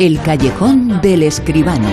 El callejón del escribano.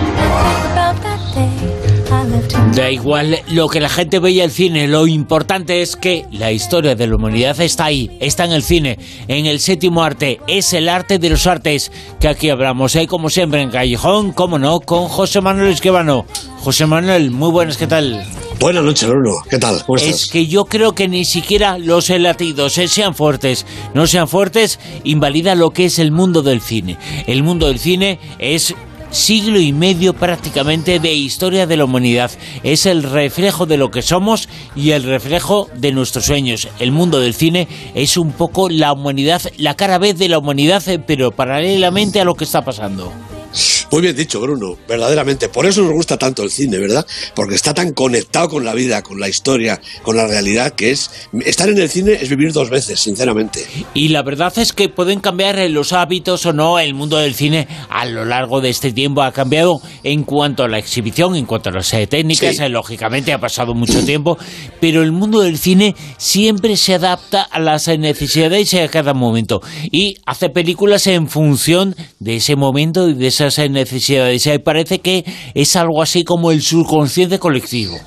Da igual lo que la gente veía el cine, lo importante es que la historia de la humanidad está ahí, está en el cine, en el séptimo arte, es el arte de los artes que aquí hablamos, ¿eh? como siempre en Callejón, como no, con José Manuel Esquivano. José Manuel, muy buenas, ¿qué tal? Buenas noches, Bruno. ¿Qué tal? ¿Cómo estás? Es que yo creo que ni siquiera los latidos eh, sean fuertes, no sean fuertes, invalida lo que es el mundo del cine. El mundo del cine es siglo y medio prácticamente de historia de la humanidad. Es el reflejo de lo que somos y el reflejo de nuestros sueños. El mundo del cine es un poco la humanidad, la cara vez de la humanidad, eh, pero paralelamente a lo que está pasando. Muy bien dicho, Bruno, verdaderamente. Por eso nos gusta tanto el cine, ¿verdad? Porque está tan conectado con la vida, con la historia, con la realidad, que es... Estar en el cine es vivir dos veces, sinceramente. Y la verdad es que pueden cambiar los hábitos o no. El mundo del cine a lo largo de este tiempo ha cambiado en cuanto a la exhibición, en cuanto a las eh, técnicas. Sí. Eh, Lógicamente ha pasado mucho tiempo, pero el mundo del cine siempre se adapta a las eh, necesidades a cada momento y hace películas en función de ese momento y de esas eh, necesidades. Y parece que es algo así como el subconsciente colectivo.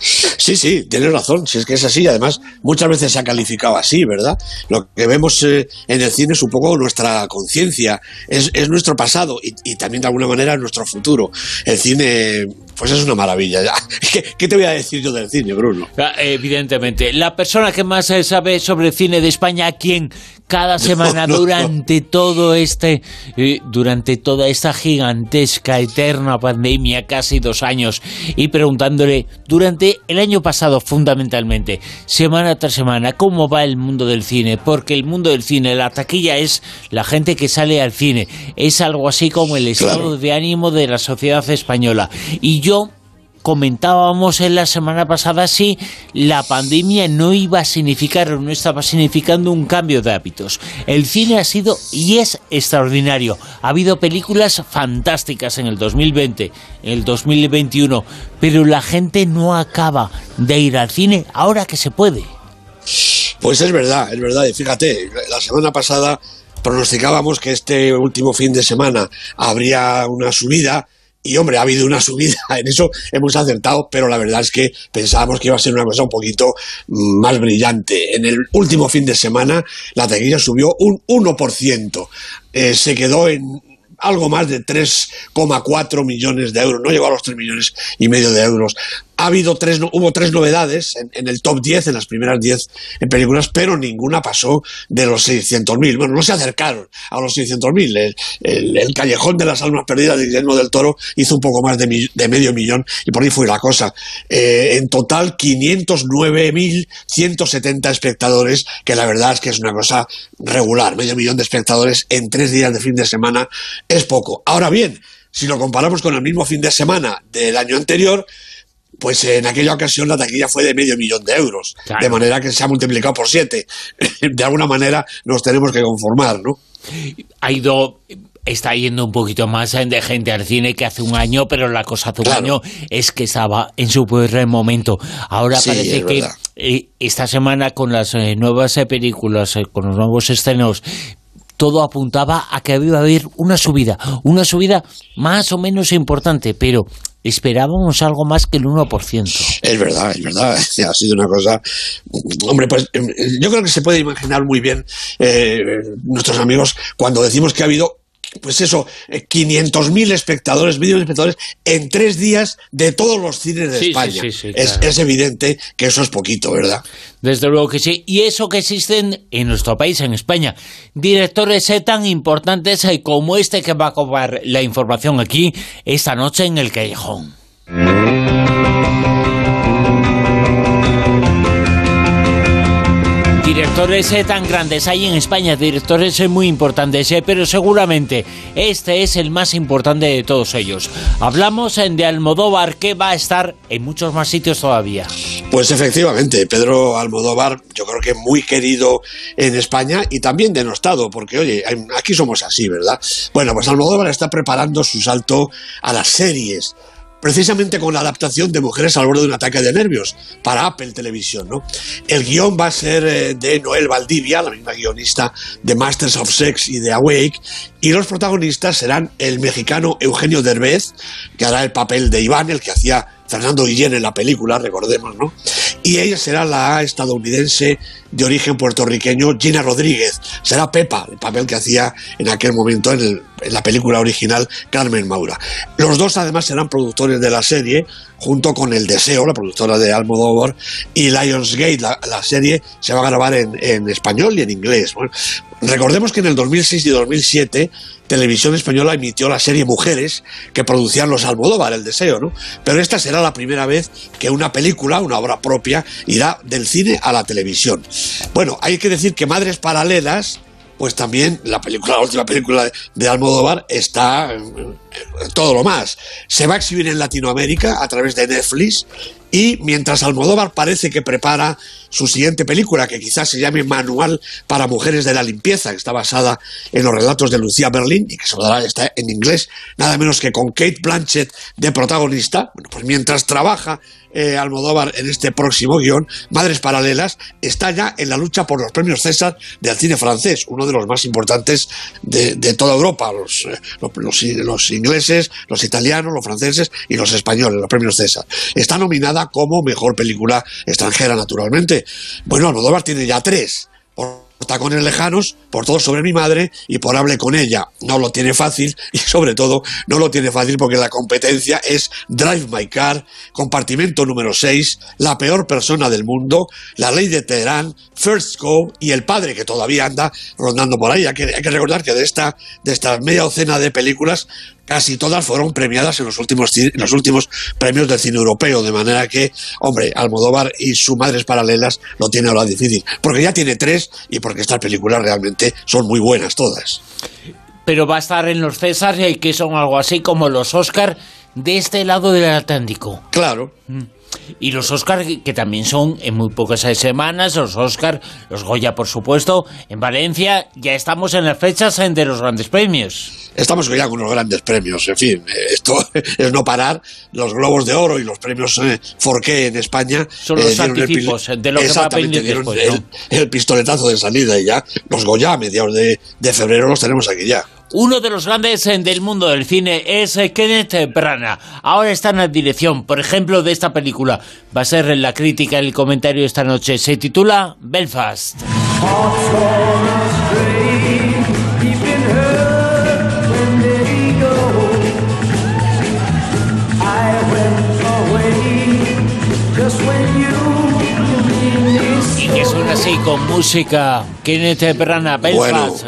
Sí, sí, tienes razón, si es que es así, además muchas veces se ha calificado así, ¿verdad? Lo que vemos eh, en el cine es un poco nuestra conciencia, es, es nuestro pasado y, y también de alguna manera nuestro futuro. El cine, pues es una maravilla. ya. ¿Qué, qué te voy a decir yo del cine, Bruno? Ah, Evidentemente. La persona que más eh, sabe sobre cine de España, quien cada semana no, no. durante todo este, eh, durante toda esta gigantesca, eterna pandemia, casi dos años, y preguntándole durante el año pasado fundamentalmente, semana tras semana, cómo va el mundo del cine, porque el mundo del cine, la taquilla es la gente que sale al cine, es algo así como el estado Claro. de ánimo de la sociedad española. Y yo comentábamos en la semana pasada si la pandemia no iba a significar o no estaba significando un cambio de hábitos. El cine ha sido y es extraordinario. Ha habido películas fantásticas en el 2020, en el 2021, pero la gente no acaba de ir al cine ahora que se puede. Pues es verdad, es verdad. Y fíjate, la semana pasada pronosticábamos que este último fin de semana habría una subida. Y hombre, ha habido una subida, en eso hemos acertado, pero la verdad es que pensábamos que iba a ser una cosa un poquito mm, más brillante. En el último fin de semana la taquilla subió un 1%, Eh, se quedó en algo más de 3,4 millones de euros, no llegó a los 3 millones y medio de euros. Ha habido tres, hubo tres novedades en, el top 10, en las primeras 10 en películas, pero ninguna pasó de los 600.000. Bueno, no se acercaron a los 600.000. El, el, Callejón de las Almas Perdidas de Guillermo del Toro hizo un poco más de medio millón y por ahí fue la cosa. Eh, en total, 509.170 espectadores, que la verdad es que es una cosa regular. Medio millón de espectadores en tres días de fin de semana es poco. Ahora bien, si lo comparamos con el mismo fin de semana del año anterior, pues en aquella ocasión la taquilla fue de medio millón de euros, Claro. de manera que se ha multiplicado por siete. De alguna manera nos tenemos que conformar, ¿no? Ha ido está yendo un poquito más de gente al cine que hace un año, pero la cosa hace un año es que estaba en su peor momento. Ahora Sí, parece es que verdad. eh, esta semana con las eh, nuevas eh, películas, con los nuevos estrenos, todo apuntaba a que iba a haber una subida, una subida más o menos importante, pero esperábamos algo más que el 1%. Es verdad, es verdad. Ha sido una cosa. Hombre, pues eh, yo creo que se puede imaginar muy bien eh, nuestros amigos cuando decimos que ha habido. Pues eso, eh, 500.000 espectadores, millones de espectadores en tres días de todos los cines de Sí, España. sí, sí, es, claro. es evidente que eso es poquito, ¿verdad? Desde luego que sí. Y eso que existen en nuestro país, en España. Directores eh, tan importantes eh, como este que va a cobrar la información aquí esta noche en el Callejón. Directores eh, tan grandes hay en España, directores eh, muy importantes, eh, pero seguramente este es el más importante de todos ellos. Hablamos de Almodóvar, que va a estar en muchos más sitios todavía. Pues efectivamente, Pedro Almodóvar, yo creo que muy querido en España y también denostado, porque oye, aquí somos así, ¿verdad? Bueno, pues Almodóvar está preparando su salto a las series. Precisamente con la adaptación de Mujeres al borde de un ataque de nervios para Apple Televisión. ¿no? El guion va a ser eh, de Noel Valdivia, la misma guionista de Masters of Sex y de Awake, y los protagonistas serán el mexicano Eugenio Derbez, que hará el papel de Iván, el que hacía Fernando Guillén en la película, recordemos, ¿no? Y ella será la estadounidense de origen puertorriqueño Gina Rodríguez. Será Pepa, el papel que hacía en aquel momento en, la película original Carmen Maura. Los dos además serán productores de la serie, junto con El Deseo, la productora de Almodóvar, y Lionsgate. La, la serie se va a grabar en, español y en inglés. Recordemos que en el 2006 y 2007 Televisión Española emitió la serie Mujeres que producían los Almodóvar, El Deseo, ¿no? Pero esta será la primera vez que una película, una obra propia, irá del cine a la televisión. Bueno, hay que decir que Madres Paralelas, pues también la película, la última película de Almodóvar está todo lo más. Se va a exhibir en Latinoamérica a través de Netflix y mientras Almodóvar parece que prepara su siguiente película, que quizás se llame Manual para Mujeres de la Limpieza, que está basada en los relatos de Lucía Berlín y que se está en inglés, nada menos que con Kate Blanchett de protagonista, bueno, pues mientras trabaja eh, Almodóvar en este próximo guion, Madres Paralelas, está ya en la lucha por los premios César del cine francés, uno de los más importantes de, toda Europa, los, eh, ingleses, los italianos, los franceses y los españoles, los premios César. Está nominada como mejor película extranjera, naturalmente. Bueno, Almodóvar tiene ya tres. Tacones lejanos, por todo sobre mi madre y por hable con ella. No lo tiene fácil y sobre todo no lo tiene fácil porque la competencia es Drive My Car, compartimento número 6, La peor persona del mundo, La ley de Teherán, First Go y El padre que todavía anda rondando por ahí. Hay que, recordar que de esta, de esta media docena de películas casi todas fueron premiadas en los últimos en los últimos premios del cine europeo, de manera que, hombre, Almodóvar y sus madres paralelas lo tiene ahora difícil, porque ya tiene tres y porque estas películas realmente son muy buenas todas. Pero va a estar en los César, que son algo así como los Oscar de este lado del Atlántico. Claro. Mm. Y los Oscar, que también son en muy pocas semanas, los Oscar, los Goya, por supuesto, en Valencia, ya estamos en las fechas de los grandes premios. Estamos ya con los grandes premios, en fin, eh, esto es no parar. Los Globos de Oro y los premios eh, Forqué en España son los eh, anticipos de lo que va a venir después, el, pistoletazo de salida y ya los Goya a mediados de, de febrero los tenemos aquí ya. Uno de los grandes eh, del mundo del cine es eh, Kenneth Branagh. Ahora está en la dirección, por ejemplo, de esta película. Va a ser la crítica, el comentario esta noche. Se titula Belfast. Y que suena así con música. Kenneth Branagh, Belfast.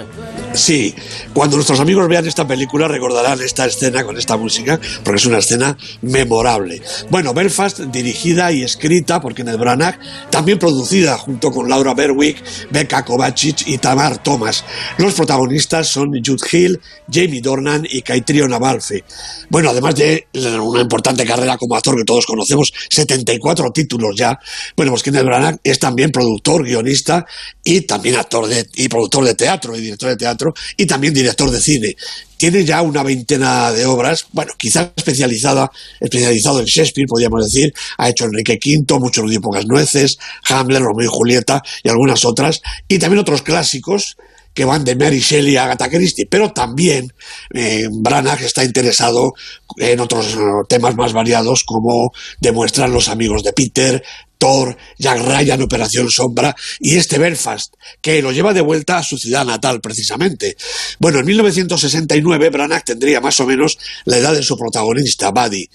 Sí, cuando nuestros amigos vean esta película recordarán esta escena con esta música, porque es una escena memorable. Bueno, Belfast, dirigida y escrita por Kenneth Branagh, también producida junto con Laura Berwick, Becca Kovacic y Tamar Thomas. Los protagonistas son Jude Hill, Jamie Dornan y Caitriona Navalfe. Bueno, además de una importante carrera como actor que todos conocemos, 74 títulos ya. Bueno, pues Kenneth Branagh es también productor, guionista y también actor de, y productor de teatro y director de teatro y también director de cine. Tiene ya una veintena de obras, bueno, quizás especializada, especializado en Shakespeare, podríamos decir. Ha hecho Enrique V, Mucho ruido y pocas nueces, Hamlet, Romeo y Julieta y algunas otras. Y también otros clásicos que van de Mary Shelley a Agatha Christie, pero también eh, Branagh está interesado en otros eh, temas más variados como demuestran los amigos de Peter, Thor, Jack Ryan, Operación Sombra y este Belfast, que lo lleva de vuelta a su ciudad natal precisamente. Bueno, en 1969 Branagh tendría más o menos la edad de su protagonista, Buddy.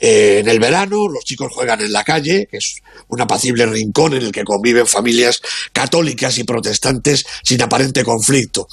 Eh, en el verano los chicos juegan en la calle, que es un apacible rincón en el que conviven familias católicas y protestantes sin aparente conflicto.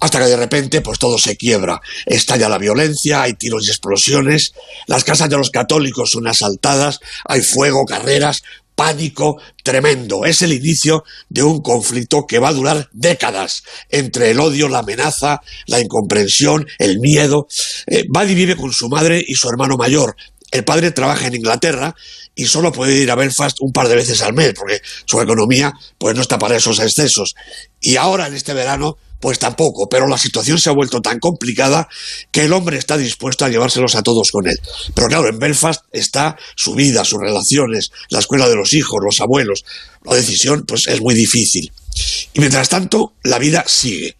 Hasta que de repente, pues todo se quiebra. Estalla la violencia, hay tiros y explosiones, las casas de los católicos son asaltadas, hay fuego, carreras, pánico tremendo. Es el inicio de un conflicto que va a durar décadas entre el odio, la amenaza, la incomprensión, el miedo. Eh, vive con su madre y su hermano mayor. El padre trabaja en Inglaterra y solo puede ir a Belfast un par de veces al mes porque su economía pues no está para esos excesos. Y ahora en este verano Pues tampoco, pero la situación se ha vuelto tan complicada que el hombre está dispuesto a llevárselos a todos con él. Pero claro, en Belfast está su vida, sus relaciones, la escuela de los hijos, los abuelos. La decisión pues es muy difícil. Y mientras tanto, la vida sigue.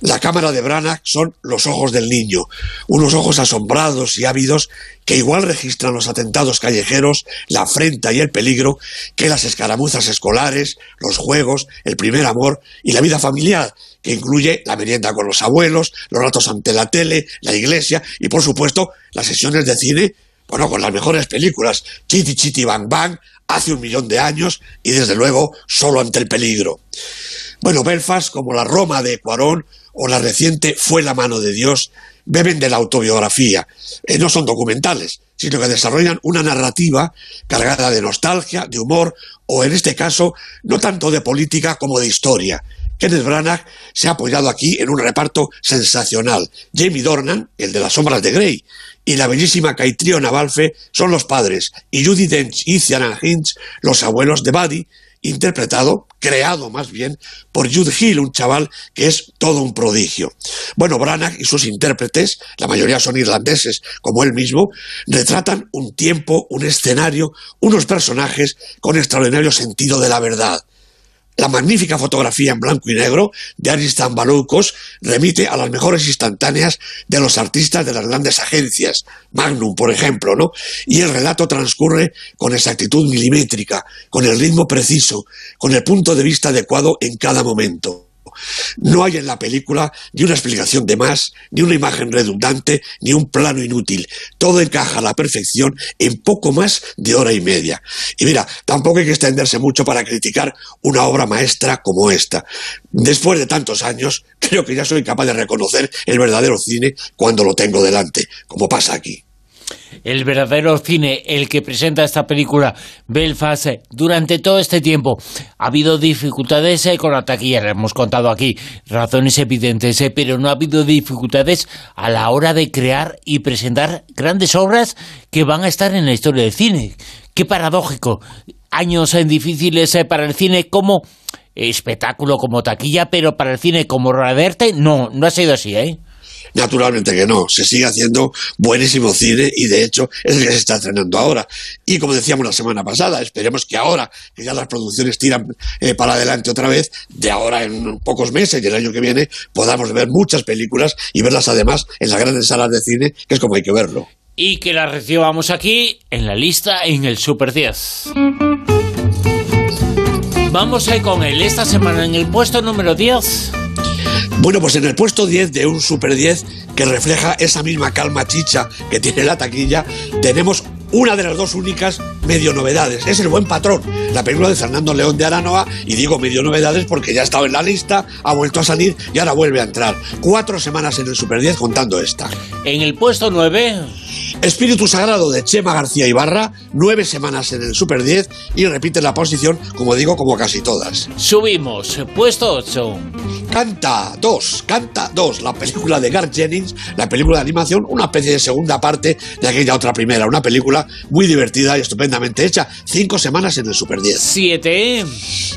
La cámara de Branagh son los ojos del niño, unos ojos asombrados y ávidos que igual registran los atentados callejeros, la afrenta y el peligro que las escaramuzas escolares, los juegos, el primer amor y la vida familiar, que incluye la merienda con los abuelos, los ratos ante la tele, la iglesia y, por supuesto, las sesiones de cine, bueno, con las mejores películas, Chiti Chiti Bang Bang, hace un millón de años y, desde luego, solo ante el peligro. Bueno, Belfast, como la Roma de Cuarón o la reciente Fue la mano de Dios, beben de la autobiografía. Eh, no son documentales, sino que desarrollan una narrativa cargada de nostalgia, de humor o, en este caso, no tanto de política como de historia. Kenneth Branagh se ha apoyado aquí en un reparto sensacional. Jamie Dornan, el de las sombras de Grey, y la bellísima Caitriona Balfe son los padres, y Judy Dench y Ciaran Hinch los abuelos de Buddy, interpretado, creado más bien, por Jude Hill, un chaval que es todo un prodigio. Bueno, Branagh y sus intérpretes, la mayoría son irlandeses, como él mismo, retratan un tiempo, un escenario, unos personajes con extraordinario sentido de la verdad. La magnífica fotografía en blanco y negro de Aristan Baloucos remite a las mejores instantáneas de los artistas de las grandes agencias, Magnum, por ejemplo, ¿no? Y el relato transcurre con exactitud milimétrica, con el ritmo preciso, con el punto de vista adecuado en cada momento. No hay en la película ni una explicación de más, ni una imagen redundante, ni un plano inútil. Todo encaja a la perfección en poco más de hora y media. Y mira, tampoco hay que extenderse mucho para criticar una obra maestra como esta. Después de tantos años, creo que ya soy capaz de reconocer el verdadero cine cuando lo tengo delante, como pasa aquí el verdadero cine, el que presenta esta película, Belfast, eh, durante todo este tiempo ha habido dificultades eh, con la taquilla, le hemos contado aquí razones evidentes, eh, pero no ha habido dificultades a la hora de crear y presentar grandes obras que van a estar en la historia del cine. Qué paradójico. Años difíciles para el cine como espectáculo, como taquilla, pero para el cine como raderte, no, no ha sido así, ¿eh? Naturalmente que no, se sigue haciendo buenísimo cine y de hecho es el que se está estrenando ahora. Y como decíamos la semana pasada, esperemos que ahora que ya las producciones tiran eh, para adelante otra vez, de ahora en pocos meses y el año que viene podamos ver muchas películas y verlas además en las grandes salas de cine, que es como hay que verlo. Y que las recibamos aquí en la lista en el Super 10. Vamos a ir con él esta semana en el puesto número 10. Bueno, pues en el puesto 10 de un Super 10 que refleja esa misma calma chicha que tiene la taquilla, tenemos una de las dos únicas medio novedades. Es El Buen Patrón, la película de Fernando León de Aranoa, y digo medio novedades porque ya ha estado en la lista, ha vuelto a salir y ahora vuelve a entrar. Cuatro semanas en el Super 10 contando esta. En el puesto 9... Espíritu Sagrado de Chema García Ibarra, nueve semanas en el Super 10 y repite la posición, como digo, como casi todas. Subimos, puesto 8. Canta 2, Canta 2, la película de Garth Jennings, la película de animación, una especie de segunda parte de aquella otra primera, una película muy divertida y estupendamente hecha. Cinco semanas en el Super 10. 7.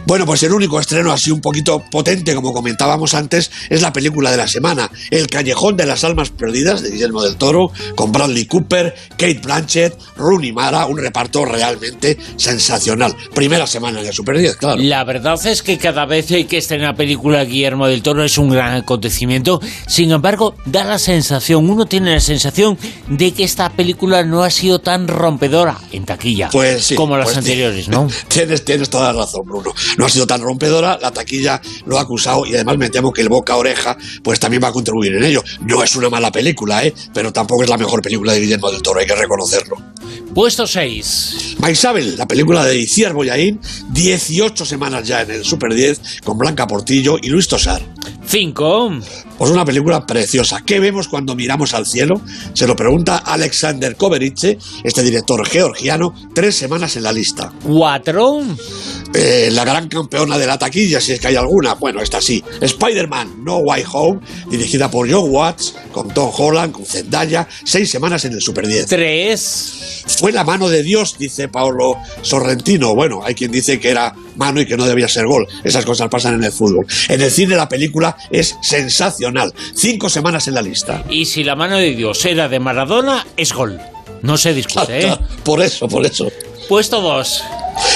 Bueno, pues el único estreno así un poquito potente, como comentábamos antes, es la película de la semana, El Callejón de las Almas Perdidas, de Guillermo del Toro, con Bradley Cooper, Kate Blanchett, Rooney Mara, un reparto realmente sensacional. Primera semana en el Super 10, claro. La verdad es que cada vez que estrena película Guillermo del Toro es un gran acontecimiento. Sin embargo, da la sensación, uno tiene la sensación de que esta película no ha sido tan rompedora en taquilla pues como las pues anteriores, ¿no? Tienes, tienes toda la razón, Bruno. No ha sido tan rompedora, la taquilla lo ha acusado y además me temo que el boca oreja pues también va a contribuir en ello. No es una mala película, ¿eh? pero tampoco es la mejor película de Guillermo del Toro, hay que reconocerlo. Puesto 6. Maisabel, la película de Iciar Boyaín, 18 semanas ya en el Super 10 con Blanca Portillo y Luis Tosar. 5. Pues una película preciosa. ¿Qué vemos cuando miramos al cielo? Se lo pregunta Alexander Koverice, este director georgiano, tres semanas en la lista. 4. Eh, la gran campeona de la taquilla, si es que hay alguna. Bueno, esta sí. Spider-Man No Way Home, dirigida por John Watts, con Tom Holland, con Zendaya, seis semanas en el Super 10. 3. Fue la mano de Dios, dice Paolo Sorrentino. Bueno, hay quien dice que era mano y que no debía ser gol. Esas cosas pasan en el fútbol. En el cine la película es sensacional. Cinco semanas en la lista. Y si la mano de Dios era de Maradona, es gol. No se discute, ¿eh? Por eso, por eso. Puesto dos.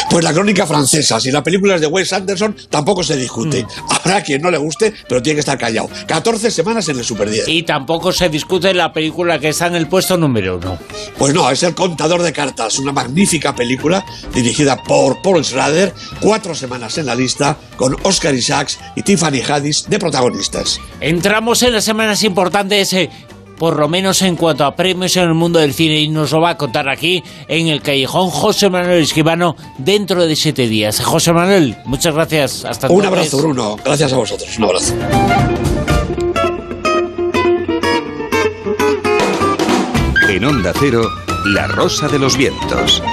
Pues la crónica francesa, si la película es de Wes Anderson, tampoco se discute. Mm. Habrá quien no le guste, pero tiene que estar callado. 14 semanas en el Super 10. Y tampoco se discute la película que está en el puesto número uno. Pues no, es El Contador de Cartas, una magnífica película dirigida por Paul Schrader, cuatro semanas en la lista, con Oscar Isaacs y Tiffany Haddish de protagonistas. Entramos en las semanas importantes, por lo menos en cuanto a premios en el mundo del cine, y nos lo va a contar aquí en el Callejón José Manuel Esquivano dentro de siete días. José Manuel, muchas gracias. Hasta Un abrazo, Bruno. Gracias a vosotros. Un abrazo. En Onda Cero, La Rosa de los Vientos.